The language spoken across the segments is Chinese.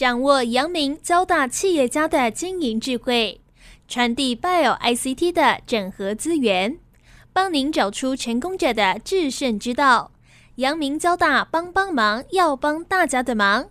掌握阳明交大企业家的经营智慧，传递 Bio ICT 的整合资源，帮您找出成功者的制胜之道。阳明交大帮帮忙，要帮大家的忙。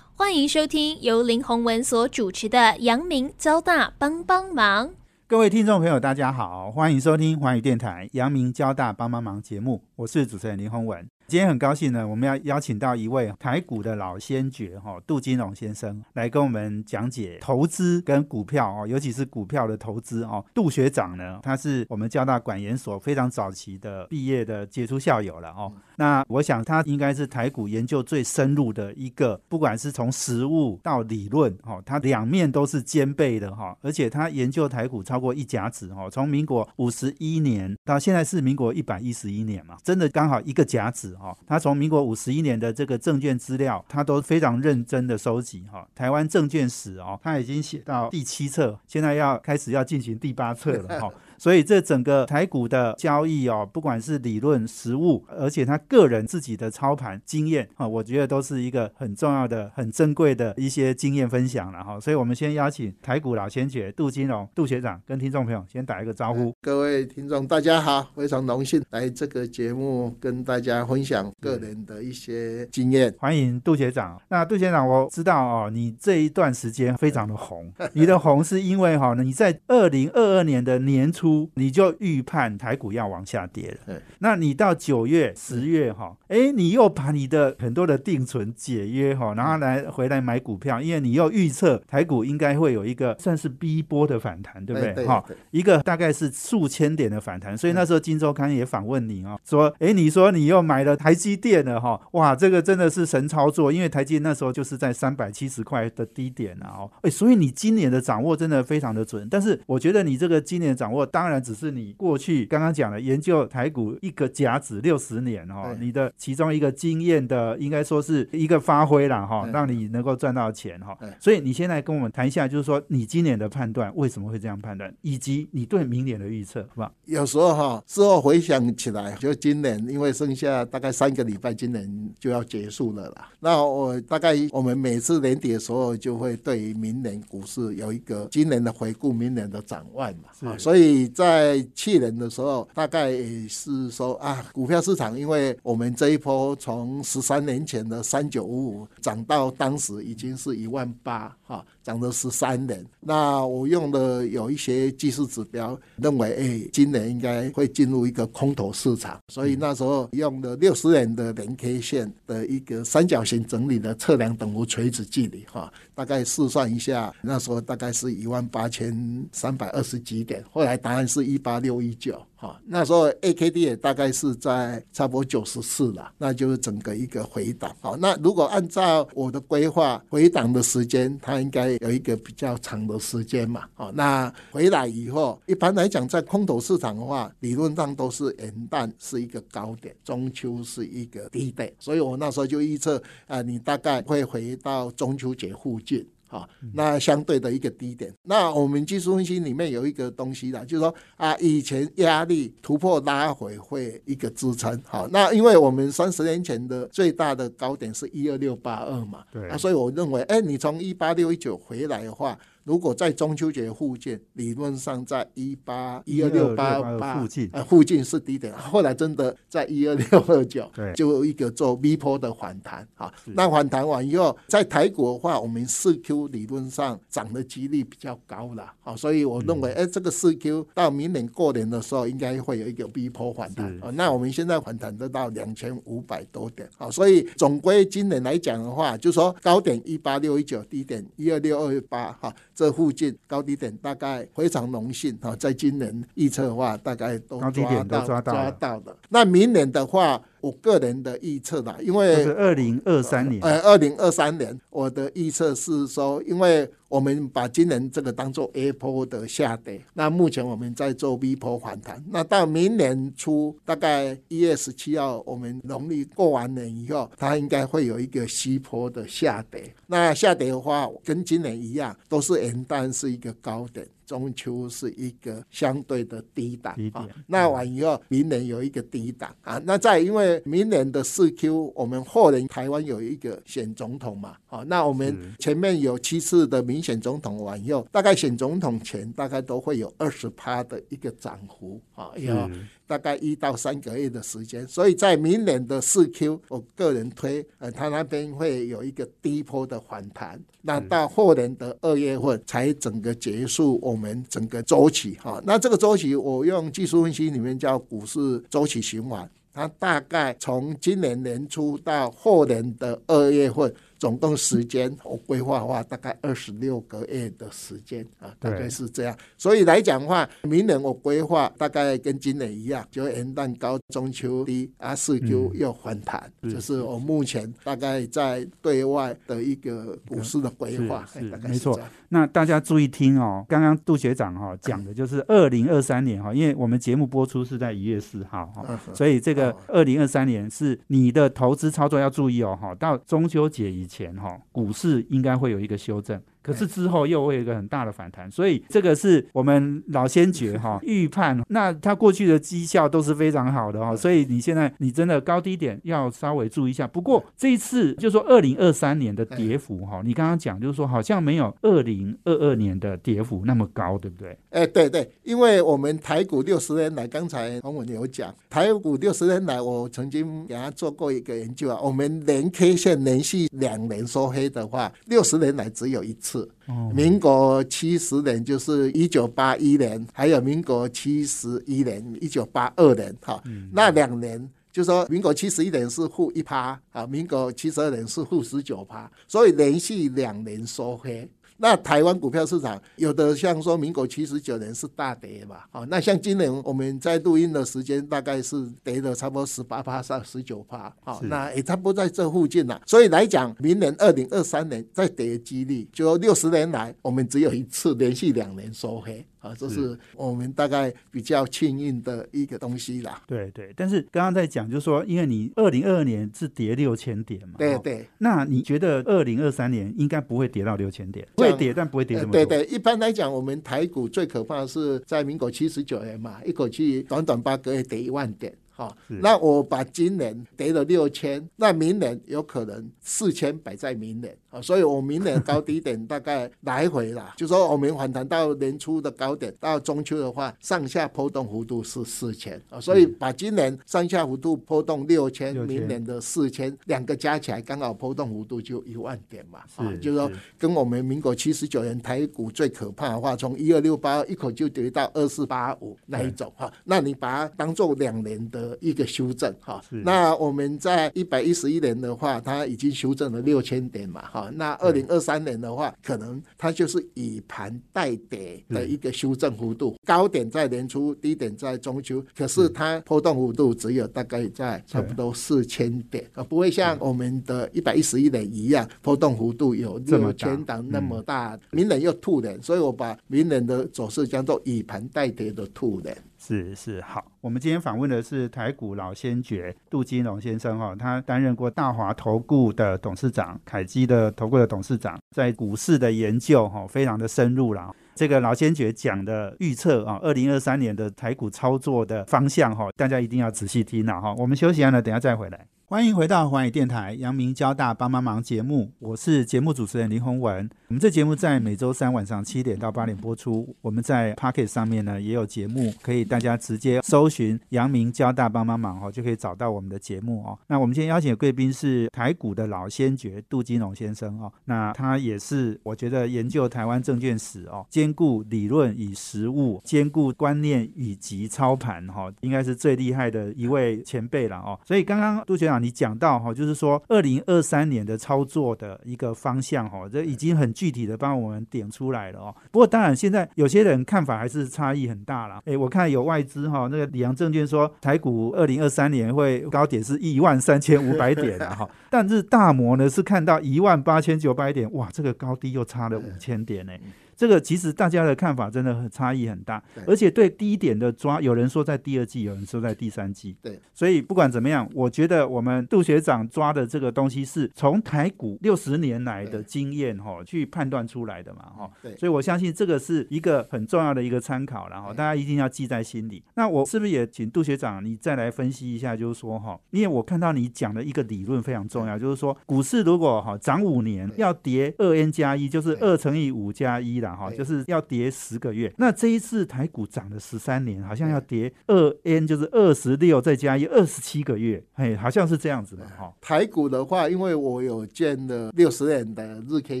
欢迎收听由林宏文所主持的阳明交大帮帮忙。各位听众朋友，大家好，欢迎收听华语电台阳明交大帮帮忙节目，我是主持人林宏文。今天很高兴呢，我们要邀请到一位台股的老先觉哈，杜金龙先生来跟我们讲解投资跟股票哦，尤其是股票的投资哦。杜学长呢，他是我们交大管研所非常早期的毕业的杰出校友了哦。那我想他应该是台股研究最深入的一个，不管是从实物到理论哦，他两面都是兼备的哈。而且他研究台股超过一甲子哦，从民国五十一年到现在是民国一百一十一年嘛，真的刚好一个甲子。哦，他从民国五十一年的这个证券资料，他都非常认真的收集哈。台湾证券史哦，他已经写到第七册，现在要开始要进行第八册了哈。所以这整个台股的交易哦，不管是理论、实物，而且他个人自己的操盘经验啊，我觉得都是一个很重要的、很珍贵的一些经验分享了哈。所以我们先邀请台股老先觉杜金龙杜学长跟听众朋友先打一个招呼。各位听众大家好，非常荣幸来这个节目跟大家分享个人的一些经验。欢迎杜学长。那杜学长，我知道哦，你这一段时间非常的红，你的红是因为哈，你在二零二二年的年初。你就预判台股要往下跌了，那你到九月、十月哈，哎，你又把你的很多的定存解约哈，然后来回来买股票，因为你又预测台股应该会有一个算是 B 波的反弹，对不对？哈，一个大概是数千点的反弹，所以那时候金周刊也访问你哦，说，哎，你说你又买了台积电了哈，哇，这个真的是神操作，因为台积那时候就是在三百七十块的低点啊，哦，哎，所以你今年的掌握真的非常的准，但是我觉得你这个今年掌握。当然，只是你过去刚刚讲的研究台股一个甲子六十年哈，你的其中一个经验的，应该说是一个发挥了哈，让你能够赚到钱哈。所以你现在跟我们谈一下，就是说你今年的判断为什么会这样判断，以及你对明年的预测，好吧？有时候哈，事后回想起来，就今年因为剩下大概三个礼拜，今年就要结束了啦。那我大概我们每次年底的时候，就会对于明年股市有一个今年的回顾，明年的展望嘛。所以。在去年的时候，大概是说啊，股票市场，因为我们这一波从十三年前的三九五五涨到当时已经是一万八，哈。涨了十三年，那我用的有一些技术指标，认为哎，今年应该会进入一个空头市场，所以那时候用的六十年的连 K 线的一个三角形整理的测量等幅垂直距离哈，大概试算一下，那时候大概是一万八千三百二十几点，后来答案是一八六一九。好，那时候 A K D 也大概是在差不多九十四了，那就是整个一个回档。好，那如果按照我的规划，回档的时间，它应该有一个比较长的时间嘛。好，那回来以后，一般来讲，在空头市场的话，理论上都是元旦是一个高点，中秋是一个低点，所以我那时候就预测啊，你大概会回到中秋节附近。好，那相对的一个低点，那我们技术分析里面有一个东西啦，就是说啊，以前压力突破拉回会一个支撑。好，那因为我们三十年前的最大的高点是一二六八二嘛，对，啊，所以我认为，哎，你从一八六一九回来的话。如果在中秋节附近，理论上在一八一二六八八附近，呃，附近是低点。后来真的在一二六二九，就一个做 V 波的反弹。啊，那反弹完以后，在台股的话，我们四 Q 理论上涨的几率比较高了。好，所以我认为，哎，这个四 Q 到明年过年的时候，应该会有一个 V 波反弹。啊，那我们现在反弹得到两千五百多点。好，所以总归今年来讲的话，就说高点一八六一九，低点一二六二八。哈。这附近高低点大概非常荣幸啊，在今年预测的话，大概都抓到抓到的。那明年的话。我个人的预测啦，因为二零二三年，呃，二零二三年，我的预测是说，因为我们把今年这个当做 A 波的下跌，那目前我们在做 V 波反弹，那到明年初大概一月十七号，我们农历过完年以后，它应该会有一个西坡的下跌。那下跌的话，跟今年一样，都是元旦是一个高点。中秋是一个相对的低档啊。那完以后，明年有一个低档啊。那再因为明年的四 Q，我们后年台湾有一个选总统嘛，好，那我们前面有七次的民选总统完以后，大概选总统前大概都会有二十趴的一个涨幅啊，有是大概一到三个月的时间，所以在明年的四 Q，我个人推，呃，它那边会有一个低波的反弹，那到后年的二月份才整个结束我们整个周期哈、那这个周期我用技术分析里面叫股市周期循环。它大概从今年年初到后年的二月份，总共时间我规划的话，大概二十六个月的时间啊，大概是这样。所以来讲的话，明年我规划大概跟今年一样，就元旦高、中秋低啊，四 Q 又反弹，是这是我目前大概在对外的一个股市的规划，大概没错是这样。那大家注意听哦，刚刚杜学长哈、讲的就是二零二三年哈，因为我们节目播出是在一月四号哈、所以这个哦。二零二三年是你的投资操作要注意哦哈，到中秋节以前哈，股市应该会有一个修正。可是之后又会有一个很大的反弹，所以这个是我们老先觉哈 预判。那他过去的绩效都是非常好的哈，所以你现在你真的高低点要稍微注意一下。不过这一次就说二零二三年的跌幅哈，你刚刚讲就是说好像没有二零二二年的跌幅那么高，对不对？哎，对对，因为我们台股六十年来，刚才洪文有讲，台股六十年来，我曾经给他做过一个研究啊，我们连 K 线连续两年收黑的话，六十年来只有一次。哦民国七十年就是一九八一年，还有民国七十一年、一九八二年，哈，那两年。就说民国七十一年是负一趴啊，民国七十二年是负十九趴，所以连续两年收黑。那台湾股票市场有的像说民国七十九年是大跌嘛，好，那像今年我们在录音的时间大概是跌了差不多十八趴上十九趴，好，是那也差不多在这附近了。所以来讲，明年二零二三年再跌的几率，就六十年来我们只有一次连续两年收黑，啊，这是我们大概比较幸运的一个东西啦。对对，但是刚刚在讲就是说，因为你二零二二年是跌六千点嘛，哦对对。那你觉得二零二三年应该不会跌到六千点，会跌但不会跌呃这么多。对对，一般来讲，我们台股最可怕的是在民国七十九年嘛，一口气短短八个月跌一万点。好、是。那我把今年跌了六千，那明年有可能四千摆在明年啊、所以我明年高低点大概来回啦，就说我们反弹到年初的高点，到中秋的话，上下波动幅度是四千啊，所以把今年上下幅度波动六千，6000明年的四千，两个加起来刚好波动幅度就一万点嘛，啊是，就是说跟我们民国七十九年台股最可怕的话，从一二六八一口就跌到二四八五那一种哈，那你把它当做两年的一个修正哈。那我们在一百一十一年的话，它已经修正了六千点嘛哈。那二零二三年的话，可能它就是以盘带跌的一个修正幅度，高点在年初，低点在中秋，可是它波动幅度只有大概在差不多四千点啊，不会像我们的一百一十一年一样，波动幅度有六千档那么大，明年又兔年，所以我把明年的走势叫做以盘带跌的兔年。是是好，我们今天访问的是台股老先觉杜金龙先生哈、他担任过大华投顾的董事长、凯基的投顾的董事长，在股市的研究哈、非常的深入了。这个老先觉讲的预测啊，二零二三年的台股操作的方向哈、大家一定要仔细听了哈、我们休息一下呢，等下再回来。欢迎回到环宇电台阳明交大帮帮忙节目，我是节目主持人林宏文。我们这节目在每周三晚上七点到八点播出。我们在 Pocket 上面呢也有节目，可以大家直接搜寻阳明交大帮帮忙哦，就可以找到我们的节目哦。那我们今天邀请的贵宾是台股的老先觉杜金龙先生哦，那他也是我觉得研究台湾证券史哦，兼顾理论与实务，兼顾观念以及操盘哈、哦，应该是最厉害的一位前辈了哦。所以刚刚杜学长你讲到哈、哦，就是说二零二三年的操作的一个方向哈、哦，这已经很具体的帮我们点出来了哦。不过当然现在有些人看法还是差异很大啦。诶，我看有外资哈、那个里昂证券说台股二零二三年会高点是一万三千五百点啊哈，但是大摩呢是看到一万八千九百点，哇，这个高低又差了五千点呢。这个其实大家的看法真的很差异很大，而且对低点的抓，有人说在第二季，有人说在第三季。对，所以不管怎么样，我觉得我们杜学长抓的这个东西是从台股六十年来的对。经验哈去判断出来的嘛哈。对。所以我相信这个是一个很重要的一个参考，然后大家一定要记在心里。那我是不是也请杜学长你再来分析一下，就是说哈，因为我看到你讲的一个理论非常重要，就是说股市如果哈涨五年要跌二 n 加一，就是二乘以五加一啦哈，就是要跌十个月。那这一次台股涨了十三年，好像要跌二 n，就是二十六再加一，二十七个月，嘿，好像是这样子的哈。台股的话，因为我有见了六十年的日 K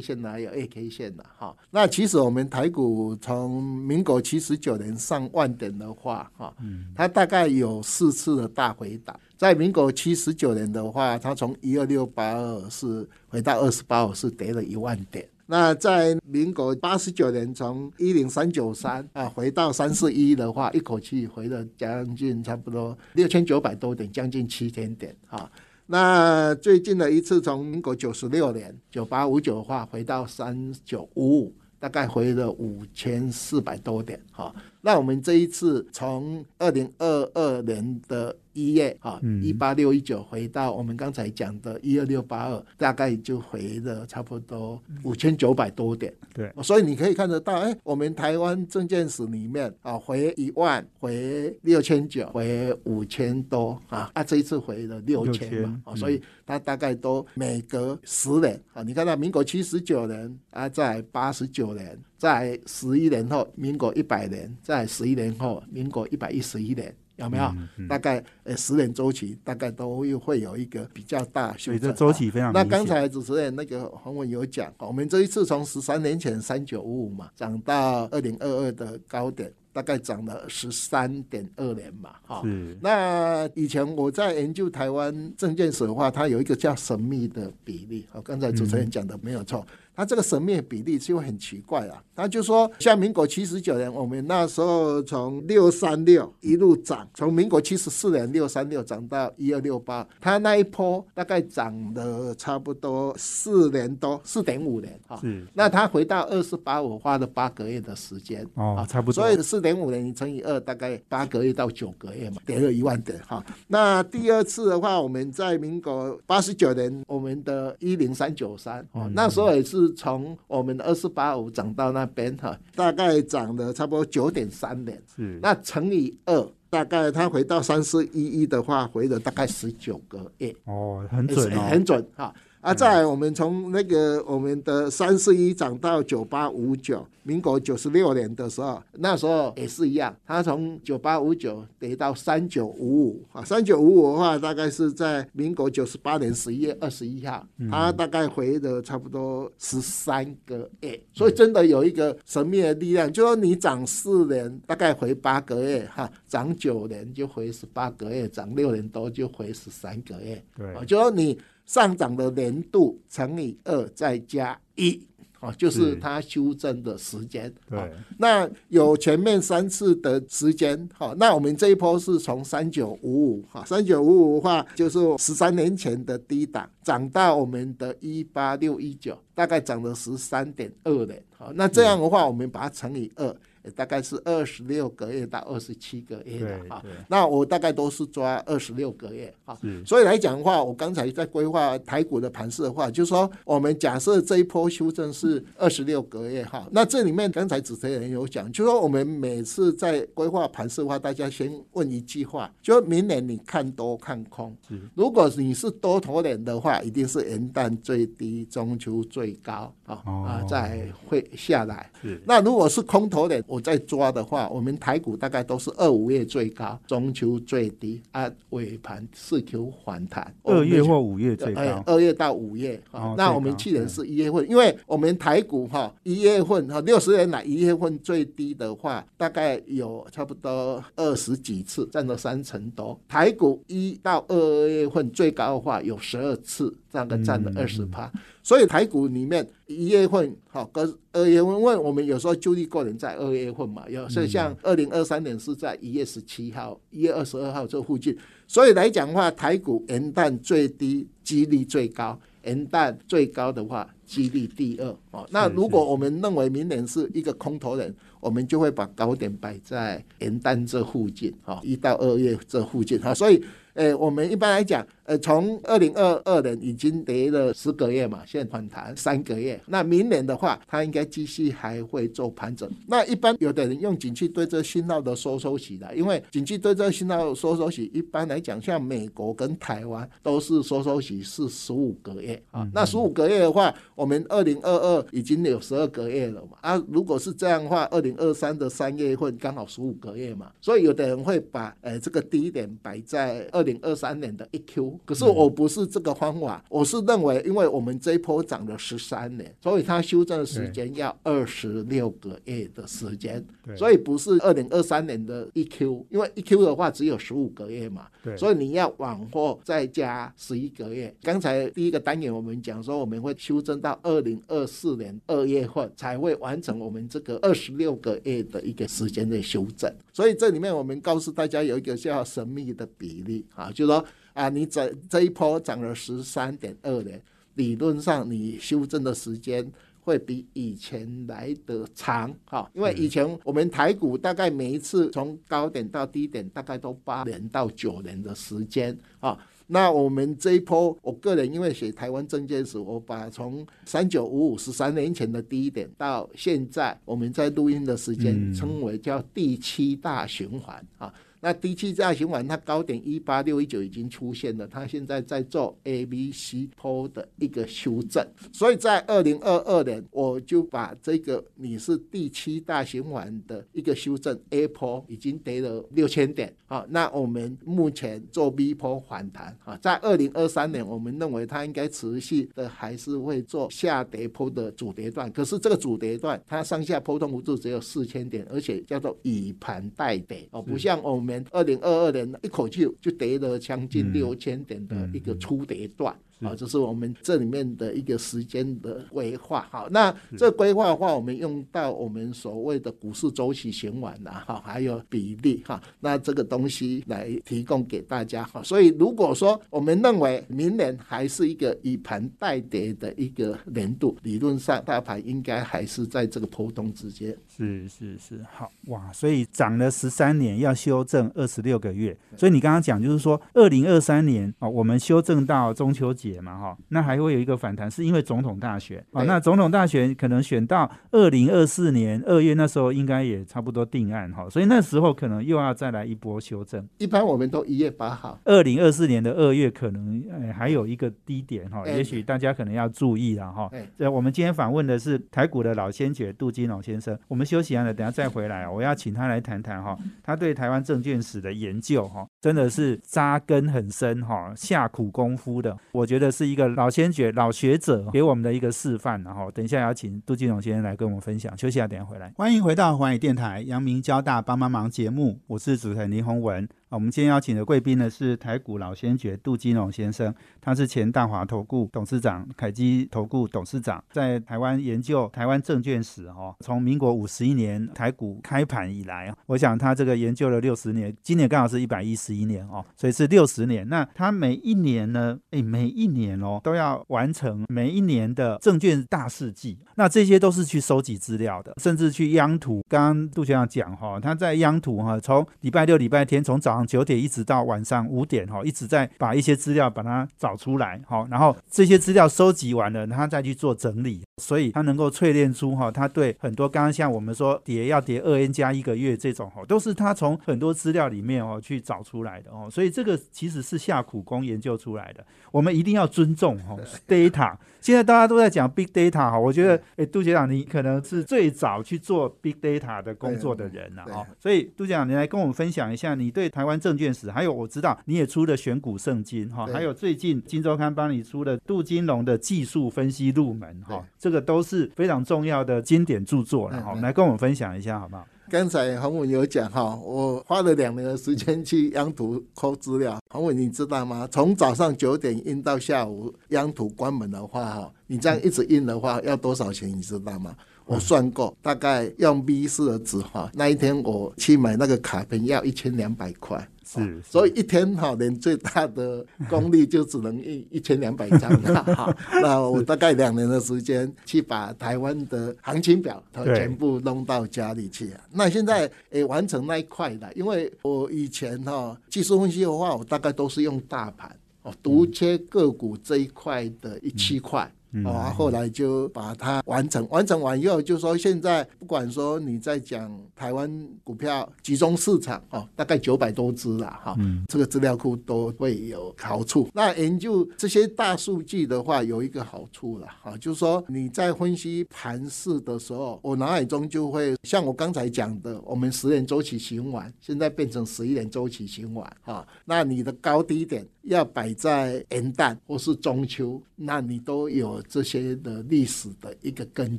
线的，还有 A K 线的哈。那其实我们台股从民国七十九年上万点的话，哈，它大概有四次的大回档。在民国七十九年的话，它从一二六八二是回到二十八五，是跌了一万点。那在民国八十九年，从一零三九三啊回到三四一的话，一口气回了将近差不多六千九百多点，将近七千点啊。那最近的一次从民国九十六年九八五九的话，回到三九五五，大概回了五千四百多点哈。那我们这一次从二零二二年的一月啊，一八六一九回到我们刚才讲的一二六八二，大概就回了差不多五千九百多点。对，所以你可以看得到，哎，我们台湾证券史里面啊，回一万，回六千九，回五千多啊，啊，这一次回了六千嘛，6000啊，所以它大概都每隔十年啊，你看到民国七十九年啊，在八十九年，在十一年后，民国一百年，在十一年后，民国一百一十一年。有没有？嗯大概呃十年周期，大概都会会有一个比较大修正。周期非常那刚才主持人那个黄文有讲，我们这一次从十三年前三九五五嘛，涨到二零二二的高点，大概涨了十三点二年嘛，哈。是那以前我在研究台湾证券史的话，它有一个叫神秘的比例。好，刚才主持人讲的没有错，它这个神秘的比例就很奇怪啊。他就说，像民国七十九年，我们那时候从六三六一路涨，从民国七十四年六三六涨到一二六八，它那一波大概涨了差不多四年多，四点五年啊。是那它回到二四八五，花了八个月的时间哦差不多所以四点五年你乘以二，大概八个月到九个月嘛，跌了一万点哈。那第二次的话，我们在民国八十九年，我们的一零三九三哦，那时候也是从我们的二四八五涨到那边哈，大概涨了差不多九点三点。是那乘以二，大概它回到三四一一的话，回了大概十九个月。哦，很准哦，很准哈。啊，再来我们从那个我们的三四一涨到九八五九，民国九十六年的时候，那时候也是一样，它从九八五九跌到三九五五啊，三九五五的话，大概是在民国九十八年十一月二十一号，它大概回了差不多十三个月，所以真的有一个神秘的力量，就说你涨四年，大概回八个月哈，涨九年就回十八个月，涨六年多就回十三个月，对。哦，就说你上涨的年度乘以二再加一。哦，就是是它修正的时间。对哦那有前面三次的时间，好、那我们这一波是从三九五五，哈，三九五五的话，就是十三年前的低档，涨到我们的一八六一九，大概涨了十三点二年，好、那这样的话，我们把它乘以二。也大概是二十六个月到二十七个月的哈。那我大概都是抓二十六个月哈。是，所以来讲的话，我刚才在规划台股的盘势的话，就是说我们假设这一波修正是二十六个月哈，那这里面刚才主持人有讲，就是说我们每次在规划盘势的话，大家先问一句话，就明年你看多看空，如果你是多头脸的话，一定是元旦最低，中秋最高啊哦。啊，再会下来。那如果是空头的，我在抓的话，我们台股大概都是二五月最高，中秋最低啊，尾盘四 Q 反弹。二月或五月最哎高，二月到五月哈、哦那我们去年是一月份，因为我们台股哈一月份哈六十年来一月份最低的话，大概有差不多二十几次，占了三成多。台股一到二月份最高的话有十二次，大概占了嗯二十趴。所以台股里面一月份好跟二月份，因为我们有时候就地过年在二月份嘛，有所以像二零二三年是在一月十七号、一月二十二号这附近，所以来讲的话，台股元旦最低几率最高，元旦最高的话，几率第二哦。那如果我们认为明年是一个空头人，我们就会把高点摆在元旦这附近，哈，一到二月这附近，哈，所以。诶，我们一般来讲，呃，从二零二二年已经跌了十个月嘛，现在反弹三个月。那明年的话，它应该继续还会做盘整。那一般有的人用景气对这信号的收收息的，因为景气对这信号收收息，一般来讲，像美国跟台湾都是收收息是十五个月啊。那十五个月的话，我们二零二二已经有十二个月了嘛。啊，如果是这样的话，二零二三的三月份刚好十五个月嘛。所以有的人会把呃这个低点摆在二。二零二三年的一 Q，可是我不是这个方法，我是认为，因为我们这一波涨了十三年，所以它修正的时间要二十六个月的时间，所以不是二零二三年的一 Q，因为一 Q 的话只有十五个月嘛，所以你要往后再加十一个月。刚才第一个单元我们讲说，我们会修正到二零二四年二月份才会完成我们这个二十六个月的一个时间的修正，所以这里面我们告诉大家有一个叫神秘的比例。啊，就是说啊，你这这一波涨了十三点二年，理论上你修正的时间会比以前来的长，哈，因为以前我们台股大概每一次从高点到低点大概都八年到九年的时间，啊，那我们这一波，我个人因为写台湾证券史，我把从三九五五十三年前的低点到现在我们在录音的时间称为叫第七大循环，啊。那第七大循环，它高点一八六一九已经出现了，它现在在做 A、B、C 坡的一个修正，所以在二零二二年，我就把这个你是第七大循环的一个修正 A 坡已经跌了六千点，好，那我们目前做 B 坡反弹，啊，在二零二三年，我们认为它应该持续的还是会做下跌坡的主跌段，可是这个主跌段它上下波动幅度只有四千点，而且叫做以盘带跌，哦，不像我们。二零二二年一口气就跌了将近六千点的一个初跌段。啊，这是我们这里面的一个时间的规划。好，那这规划的话，我们用到我们所谓的股市周期循环呐，哈，还有比例哈，那这个东西来提供给大家哈。所以如果说我们认为明年还是一个以盘带跌的一个年度，理论上大盘应该还是在这个波动之间。是是是，好哇，所以涨了十三年要修正二十六个月，所以你刚刚讲就是说二零二三年啊，我们修正到中秋节。嘛哈，那还会有一个反弹，是因为总统大选啊。那总统大选可能选到二零二四年二月，那时候应该也差不多定案哈，所以那时候可能又要再来一波修正。一般我们都一月八号，二零二四年的二月可能还有一个低点哈，也许大家可能要注意了哈。这我们今天访问的是台股的老先觉杜金龙先生，我们休息完了，等下再回来我要请他来谈谈哈，他对台湾证券史的研究哈，真的是扎根很深哈，下苦功夫的，我觉得。这是一个老先觉、老学者给我们的一个示范，然后等一下要请杜金龙先生来跟我们分享。休息下，等下回来。欢迎回到华语电台、阳明交大帮帮忙节目，我是主持人林宏文。我们今天邀请的贵宾呢是台股老先觉杜金龙先生，他是前大华投顾董事长、凯基投顾董事长，在台湾研究台湾证券史哈，从民国五十一年台股开盘以来啊，我想他这个研究了六十年，今年刚好是一百一十一年哦，所以是六十年。那他每一年呢，哎，每一年哦都要完成每一年的证券大事记，那这些都是去收集资料的，甚至去央图。刚刚杜先生讲哈，他在央图哈，从礼拜六、礼拜天，从早上。九点一直到晚上五点哈，一直在把一些资料把它找出来哈，然后这些资料收集完了，他再去做整理，所以他能够淬炼出哈，他对很多刚刚像我们说叠要叠二 n 加一个月这种哈，都是他从很多资料里面哦去找出来的哦，所以这个其实是下苦功研究出来的，我们一定要尊重哈 data。现在大家都在讲 big data 哈，我觉得诶，杜局长你可能是最早去做 big data 的工作的人了哦，所以杜局长你来跟我们分享一下你对台湾证券史，还有我知道你也出了选股圣经哈，还有最近金周刊帮你出的杜金龙的技术分析入门哈，这个都是非常重要的经典著作了哈，来跟我们分享一下好不好？刚才洪文有讲哈，我花了两年的时间去央图抠资料。洪文，你知道吗？从早上九点印到下午央图关门的话哈，你这样一直印的话要多少钱？你知道吗？我算过，大概用 B 四的纸哈，那一天我去买那个卡片要一千两百块。哈是所以一天哈，连最大的功率就只能一一千两百张了 哈。那我大概两年的时间去把台湾的行情表它全部弄到家里去啊。那现在也完成那一块了，因为我以前哈技术分析的话，我大概都是用大盘哦，独切个股这一块的一七块。哦，啊后来就把它完成，完成完以后，就说现在不管说你在讲台湾股票集中市场哦，大概九百多只了哈，这个资料库都会有好处。那研究这些大数据的话，有一个好处了哈，就是说你在分析盘势的时候，我脑海中就会像我刚才讲的，我们十年周期循环，现在变成十一年周期循环哈，那你的高低点要摆在元旦或是中秋，那你都有这些的历史的一个根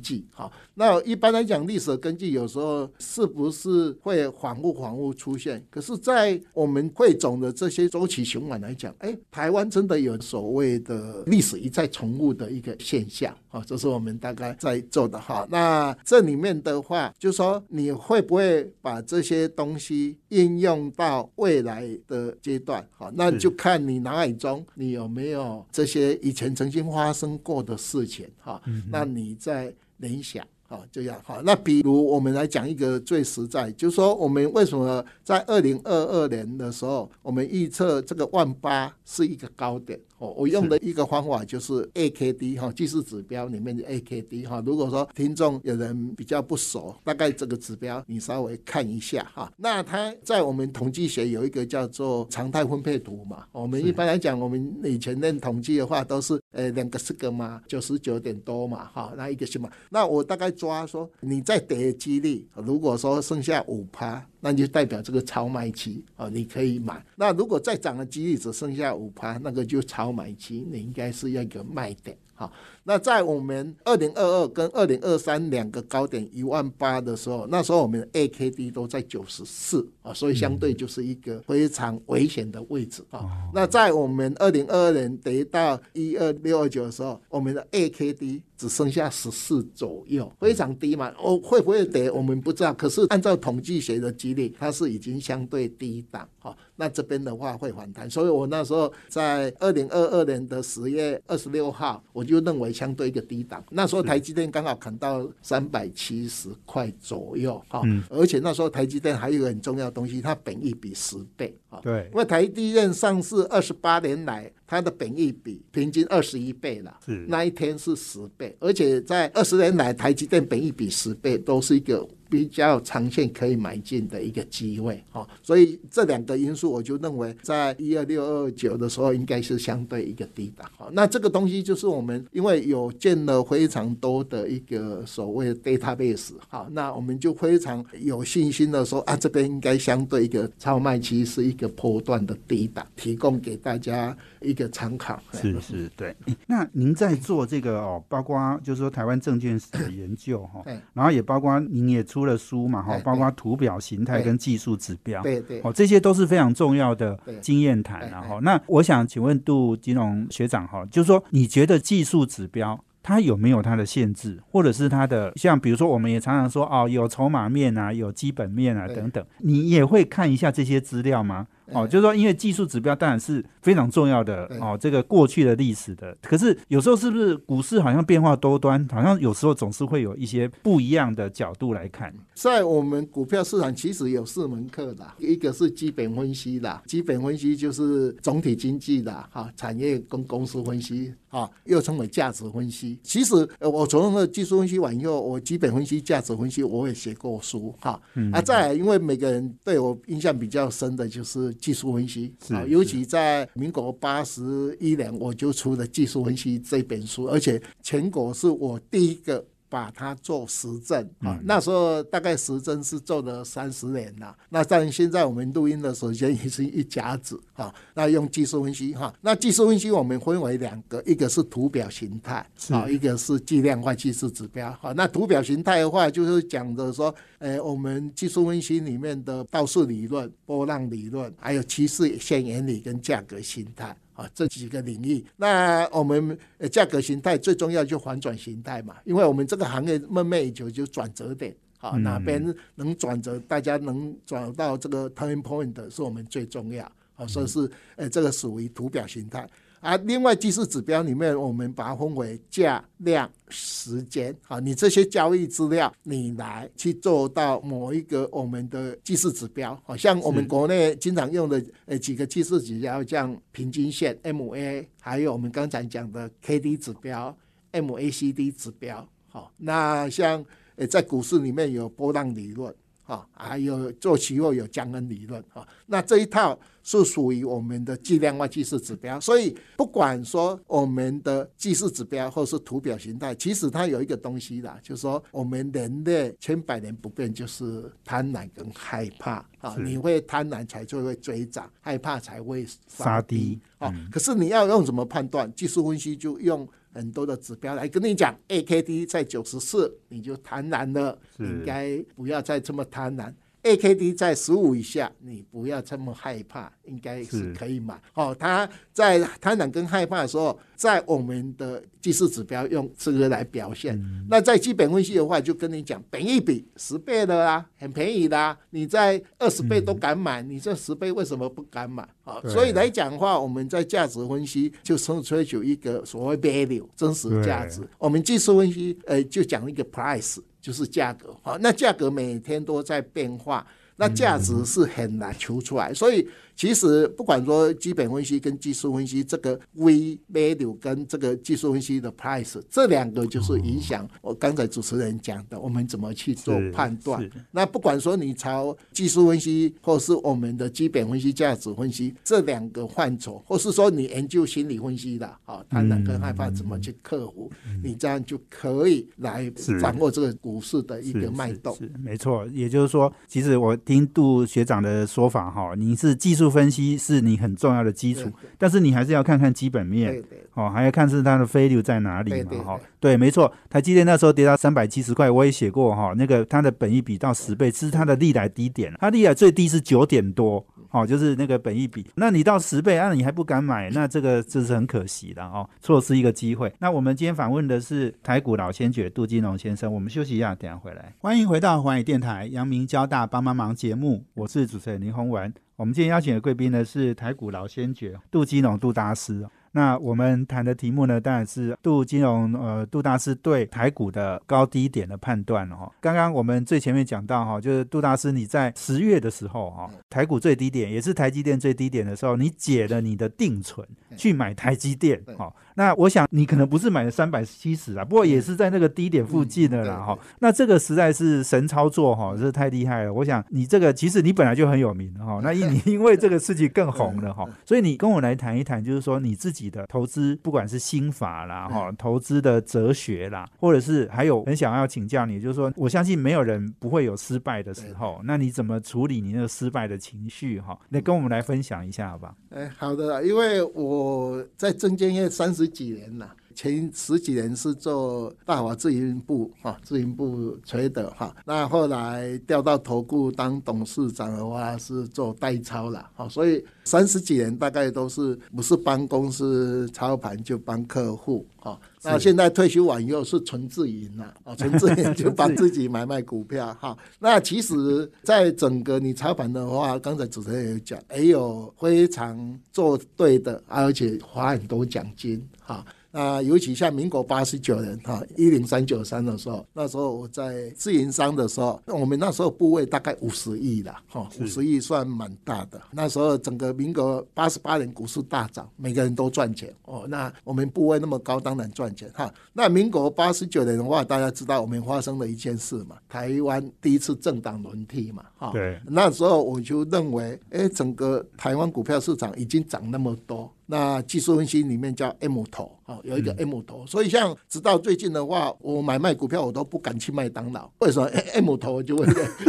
据。好，那一般来讲，历史的根据有时候是不是会反复反复出现？可是，在我们汇总的这些周期循环来讲，哎，台湾真的有所谓的历史一再重复的一个现象。啊，这是我们大概在做的哈。那这里面的话，就说你会不会把这些东西应用到未来的阶段？好，那就看你脑海中你有没有这些以前曾经发生过的事情哈。那你在联想。哈，这样哈。那比如我们来讲一个最实在，就是说我们为什么在二零二二年的时候，我们预测这个万八是一个高点。哦，我用的一个方法就是 AKD 哈，技术指标里面的 AKD 哈。如果说听众有人比较不熟，大概这个指标你稍微看一下哈。那它在我们统计学有一个叫做常态分配图嘛。我们一般来讲，我们以前练统计的话，都是呃两个四个嘛，九十九点多嘛，哈，那一个什么。那我大概抓说，你再跌几率，如果说剩下五趴。那就代表这个超卖期哦，你可以买。那如果再涨的几率只剩下五趴，那个就超买期，你应该是要一个卖点。好，那在我们二零二二跟二零二三两个高点一万八的时候，那时候我们的 AKD 都在九十四啊，所以相对就是一个非常危险的位置啊。那在我们二零二二年跌到一二六二九的时候，我们的 AKD 只剩下十四左右，非常低嘛。哦，会不会跌我们不知道，可是按照统计学的几率，它是已经相对低档哈。那这边的话会反弹，所以我那时候在二零二二年的十月二十六号，我就认为相对一个低档。那时候台积电刚好砍到三百七十块左右哈，而且那时候台积电还有一个很重要的东西，它本益比十倍啊。对因为台积电上市二十八年来，它的本益比平均二十一倍了，是那一天是十倍，而且在二十年来，台积电本益比十倍都是一个比较长线可以买进的一个机会哈、哦，所以这两个因素，我就认为在一二六二九的时候，应该是相对一个低档哈。那这个东西就是我们因为有建了非常多的一个所谓的 database 好，那我们就非常有信心的说啊，这边应该相对一个超卖期是一个波段的低档，提供给大家一个参考。是是，对。那您在做这个哦，包括就是说台湾证券史的研究哈对，然后也包括您也出了书嘛哈，包括图表形态跟技术指标，对对。哦，这些都是非常重要的经验谈然后，那我想请问杜金龙学长哈，就是说你觉得技术指标？它有没有它的限制，或者是它的像比如说，我们也常常说哦，有筹码面啊，有基本面啊等等，你也会看一下这些资料吗？哦，就是说，因为技术指标当然是非常重要的哦，这个过去的历史的，可是有时候是不是股市好像变化多端，好像有时候总是会有一些不一样的角度来看。在我们股票市场，其实有四门课的，一个是基本分析的，基本分析就是总体经济的哈，产业跟公司分析啊，又称为价值分析。其实呃我从那个技术分析完以后，我基本分析、价值分析我也写过书哈。啊，再来，因为每个人对我印象比较深的就是技术分析啊，尤其在民国八十一年，我就出了《技术分析》这本书，而且全国是我第一个。把它做实证啊，那时候大概实证是做了三十年了。那但现在我们录音的时间也是一甲子啊。那用技术分析哈，那技术分析我们分为两个，一个是图表形态啊，一个是计量化技术指标哈。那图表形态的话，就是讲的说，呃，我们技术分析里面的道数理论、波浪理论，还有趋势线原理跟价格形态。啊，这几个领域，那我们呃价格形态最重要就反转形态嘛，因为我们这个行业梦寐以求就转折点。好，哪边能转折，大家能转到这个 turning point 是我们最重要。好，所以是呃，这个属于图表形态。啊，另外技术指标里面，我们把它分为价、量、时间。好，你这些交易资料，你来去做到某一个我们的技术指标。好像我们国内经常用的呃几个技术指标，像平均线 MA，还有我们刚才讲的 KD 指标、MACD 指标。好，那像呃在股市里面有波浪理论。啊，还有做期货有江恩理论啊，那这一套是属于我们的计量化技术指标，所以不管说我们的技术指标或是图表形态，其实它有一个东西啦，就是说我们人类千百年不变，就是贪婪跟害怕啊，你会贪婪才就会追涨，害怕才会杀低啊。可是你要用怎么判断？技术分析就用。很多的指标来跟你讲，A K D 在九十四，你就贪婪了，应该不要再这么贪婪。A K D 在十五以下，你不要这么害怕，应该是可以买。哦，他在贪婪跟害怕的时候，在我们的技术指标用这个来表现。那在基本分析的话，就跟你讲，本一比十倍的啦，很便宜的，你在二十倍都敢买，你这十倍为什么不敢买？啊，所以来讲的话，我们在价值分析就从追求一个所谓 value 真实价值。我们技术分析，呃，就讲一个 price。就是价格，好，那价格每天都在变化，那价值是很难求出来，所以。其实不管说基本分析跟技术分析，这个 V value 跟这个技术分析的 price 这两个就是影响我刚才主持人讲的，我们怎么去做判断。那不管说你朝技术分析，或是我们的基本分析、价值分析这两个范畴，或是说你研究心理分析的，啊，贪婪跟害怕怎么去克服，你这样就可以来掌握这个股市的一个脉动。是没错，也就是说，其实我听杜学长的说法，哈，你是技术。术分析是你很重要的基础，但是你还是要看看基本面，哦，还要看是它的飞流在哪里嘛，哈，对，没错，台积电那时候跌到三百七十块，我也写过哈，那个它的本益比到十倍，是它的历来低点，它历来最低是九点多。哦，就是那个本一比，那你到十倍，啊，你还不敢买，那这个这是很可惜的哦，错失一个机会。那我们今天访问的是台股老先觉杜金龙先生，我们休息一下，等下回来。欢迎回到环宇电台阳明交大帮帮忙节目，我是主持人林宏文。我们今天邀请的贵宾呢是台股老先觉杜基农杜大师。那我们谈的题目呢，当然是杜金融呃杜大师对台股的高低点的判断了哈。刚刚我们最前面讲到哈，就是杜大师你在十月的时候哈，台股最低点也是台积电最低点的时候，你解了你的定存去买台积电哈。那我想你可能不是买了三百七十啊，不过也是在那个低点附近的啦哈。那这个实在是神操作哈，这太厉害了。我想你这个其实你本来就很有名哈，那因你 因为这个事情更红了哈，所以你跟我来谈一谈，就是说你自己。的投资，不管是心法啦，哈，投资的哲学啦，或者是还有很想要请教你，就是说，我相信没有人不会有失败的时候，那你怎么处理你那个失败的情绪？哈，那跟我们来分享一下，好吧？哎，好的，因为我在证监业三十几年了。前十几年是做大华自营部哈，自营部垂的哈。那后来调到投顾当董事长的话，是做代操了哈。所以三十几年大概都是不是帮公司操盘，就帮客户哈。那现在退休完以后是纯自营了啊，纯自营就帮自己买卖股票哈。那其实，在整个你操盘的话，刚才主持人有讲，也有非常做对的，而且花很多奖金哈。啊，尤其像民国八十九年哈，一零三九三的时候，那时候我在自营商的时候，我们那时候部位大概五十亿啦哈，五十亿算蛮大的。那时候整个民国八十八年股市大涨，每个人都赚钱哦。那我们部位那么高，当然赚钱哈。那民国八十九年的话，大家知道我们发生了一件事嘛，台湾第一次政党轮替嘛，哈。对。那时候我就认为，哎，整个台湾股票市场已经涨那么多。那技术分析里面叫 M 头，哦，有一个 M 头，所以像直到最近的话，我买卖股票我都不敢去麦当劳，为什么？M 头就会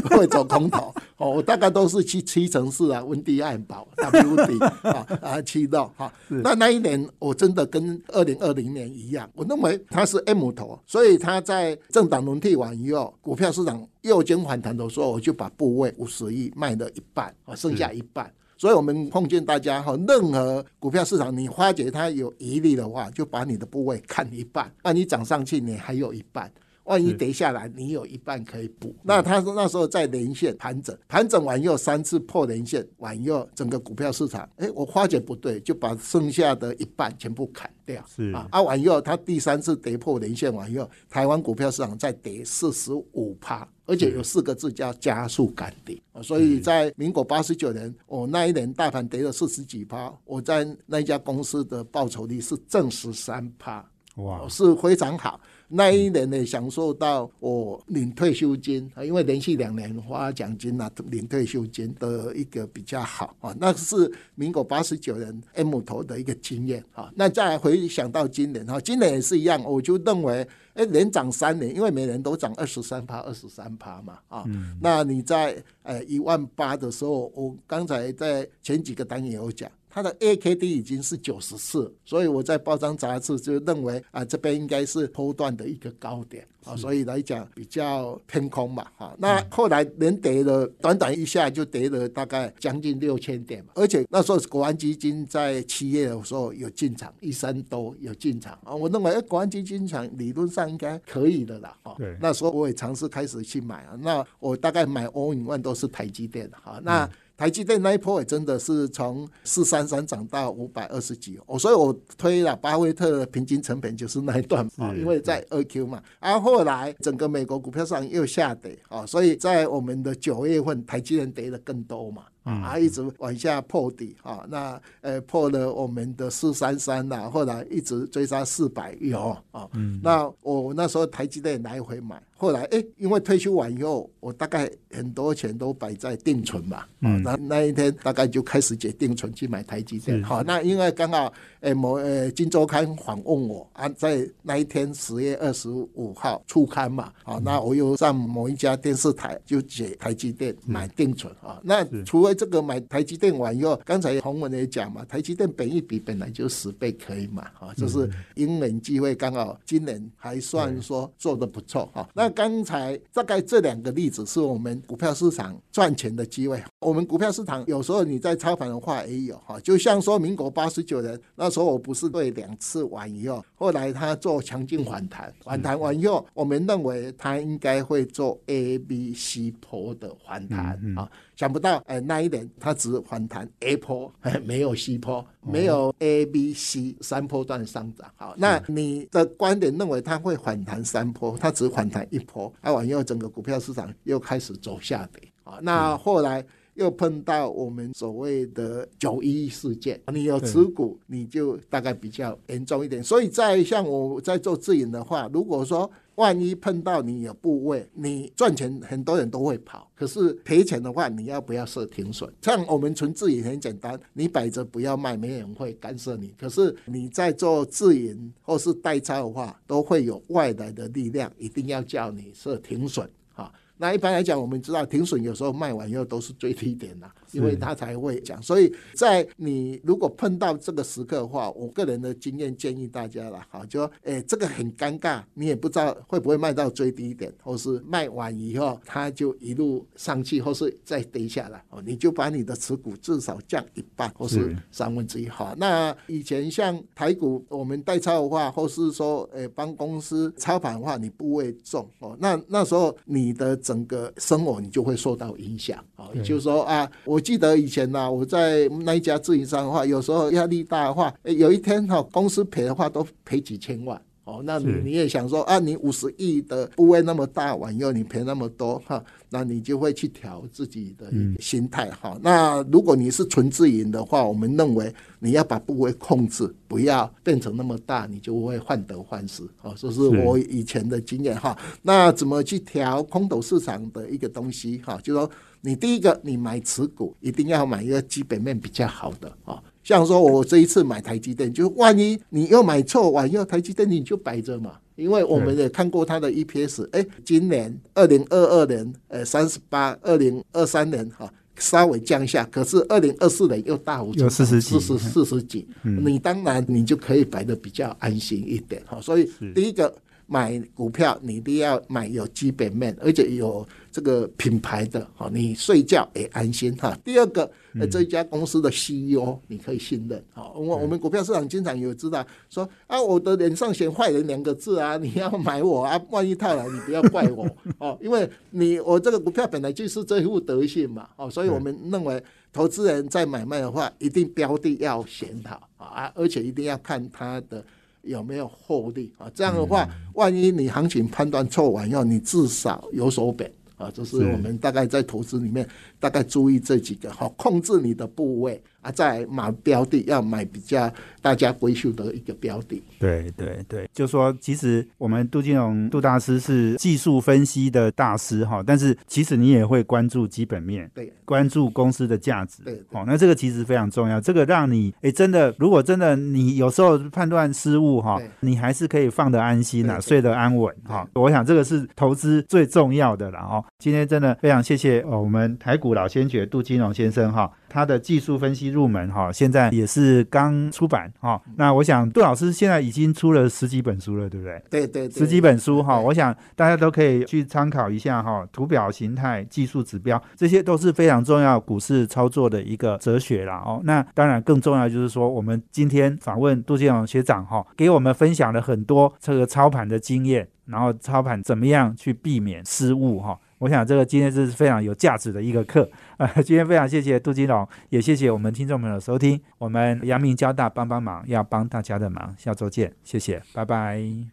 会走空头，哦，我大概都是去七成四啊，温蒂汉堡、W D 啊啊，七到哈。那那一年我真的跟二零二零年一样，我认为它是 M 头，所以它在政党轮替完以后，股票市场右肩反弹的时候，我就把部位五十亿卖了一半，啊，剩下一半。所以，我们碰见大家哈，任何股票市场，你发觉它有疑虑的话，就把你的部位看一半，那你涨上去，你还有一半。万一跌下来，你有一半可以补。那他说那时候在连线盘整，盘整完又三次破连线，完又整个股票市场，哎，我发觉不对，就把剩下的一半全部砍掉。是啊，啊完以后，他第三次跌破连线完以后，台湾股票市场再跌四十五趴，而且有四个字叫加速赶跌。所以在民国八十九年，我那一年大盘跌了四十几趴，我在那一家公司的报酬率是正十三趴，哇，是非常好。那一年呢，享受到我领退休金啊，因为连续两年发奖金啊，领退休金的一个比较好啊，那是民国八十九年 M 头的一个经验啊。那再回想到今年哈，今年也是一样，我就认为，哎，连涨三年，因为每年都涨二十三趴，二十三趴嘛啊。那你在呃一万八的时候，我刚才在前几个单元有讲。它的 A K D 已经是九十四，所以我在报章杂志就认为啊，这边应该是波段的一个高点啊，所以来讲比较偏空嘛哈。那后来连跌了，短短一下就跌了大概将近六千点嘛，而且那时候国安基金在七月的时候有进场，一三都有进场啊，我认为国安基金场理论上应该可以的啦哈。那时候我也尝试开始去买啊，那我大概买 all in one 都是台积电哈，那。台积电那一波也真的是从四三三涨到五百二十几，哦，所以我推了巴菲特的平均成本就是那一段嘛，因为在二 Q 嘛，啊后后来整个美国股票上又下跌啊，所以在我们的九月份台积电跌的更多嘛。啊，一直往下破底啊，那呃破了我们的四三三呐，后来一直追杀四百有啊，那我那时候台积电来回买，后来哎，因为退休完以后，我大概很多钱都摆在定存嘛，啊，那那一天大概就开始解定存去买台积电，好，那因为刚好。诶，某诶，金周刊访问我啊，在那一天十月二十五号出刊嘛，啊，那我又上某一家电视台就解台积电买定存啊。那除了这个买台积电完以后，刚才洪文也讲嘛，台积电本一比本来就十倍可以嘛啊，就是因缘机会，刚好今年还算说做的不错哈。那刚才大概这两个例子是我们股票市场赚钱的机会。我们股票市场有时候你在操盘的话也有哈，就像说民国八十九年那。时候我不是对两次完以后，后来他做强劲反弹，反弹完以后，我们认为他应该会做 A、B、C 坡的反弹啊，想不到哎那一年它只反弹 A 坡，没有 C 坡，没有 A、B、C 三波段上涨。好，那你的观点认为它会反弹三波，它只反弹一坡，那完以后整个股票市场又开始走下跌啊，那后来。又碰到我们所谓的九一事件，你有持股，你就大概比较严重一点。所以在像我在做自营的话，如果说万一碰到你有部位，你赚钱很多人都会跑，可是赔钱的话，你要不要设停损？像我们纯自营很简单，你摆着不要卖，没人会干涉你。可是你在做自营或是代操的话，都会有外来的力量，一定要叫你设停损啊。那一般来讲，我们知道停损有时候卖完以后都是最低点啦，因为他才会讲。所以在你如果碰到这个时刻的话，我个人的经验建议大家了，哈，就诶这个很尴尬，你也不知道会不会卖到最低点，或是卖完以后它就一路上去，或是再跌下来，哦，你就把你的持股至少降一半或是三分之一。好，那以前像台股我们代操的话，或是说诶帮公司操盘的话，你部位重哦，那那时候你的。整个生活你就会受到影响啊，就是说啊，我记得以前呢，我在那一家自营商的话，有时候压力大的话，有一天哈公司赔的话都赔几千万。哦，那你你也想说啊，你五十亿的部位那么大，完以后你赔那么多哈，那你就会去调自己的心态哈。那如果你是纯自营的话，我们认为你要把部位控制，不要变成那么大，你就会患得患失。哦，这是我以前的经验哈。那怎么去调空头市场的一个东西哈？就说你第一个，你买持股一定要买一个基本面比较好的啊。像说，我这一次买台积电，就万一你又买错，万一台积电你就摆着嘛。因为我们也看过它的 EPS，哎，今年二零二二年，呃，三十八，二零二三年哈稍微降下，可是二零二四年又大幅四十四十四十几，你当然你就可以摆的比较安心一点哈。所以第一个。买股票，你一定要买有基本面，而且有这个品牌的，哈，你睡觉也安心哈。第二个，呃，这一家公司的 CEO 你可以信任，好，我我们股票市场经常有知道说啊，我的脸上写坏人两个字啊，你要买我啊，万一套了，你不要怪我 哦，因为你我这个股票本来就是这副德性嘛，哦，所以我们认为投资人在买卖的话，一定标的要选好啊，而且一定要看它的。有没有获利啊？这样的话，万一你行情判断错完以后，你至少有所本啊。这是我们大概在投资里面大概注意这几个哈，控制你的部位。啊，在买标的要买比较大家闺秀的一个标的。对对对，就说其实我们杜金荣杜大师是技术分析的大师哈，但是其实你也会关注基本面，对，关注公司的价值，对，哦，那这个其实非常重要。这个让你哎，真的，如果真的你有时候判断失误哈，你还是可以放得安心呐，睡得安稳哈。我想这个是投资最重要的了哦。今天真的非常谢谢哦，我们台股老先觉杜金荣先生哈。他的技术分析入门哈，现在也是刚出版哈。那我想杜老师现在已经出了十几本书了，对不对？对对，十几本书哈，我想大家都可以去参考一下哈。图表形态、技术指标，这些都是非常重要股市操作的一个哲学啦哦。那当然更重要就是说，我们今天访问杜金龙学长哈，给我们分享了很多这个操盘的经验，然后操盘怎么样去避免失误哈。我想这个今天是非常有价值的一个课啊！今天非常谢谢杜金龙，也谢谢我们听众朋友收听。我们阳明交大帮帮忙，要帮大家的忙，下周见，谢谢，拜拜。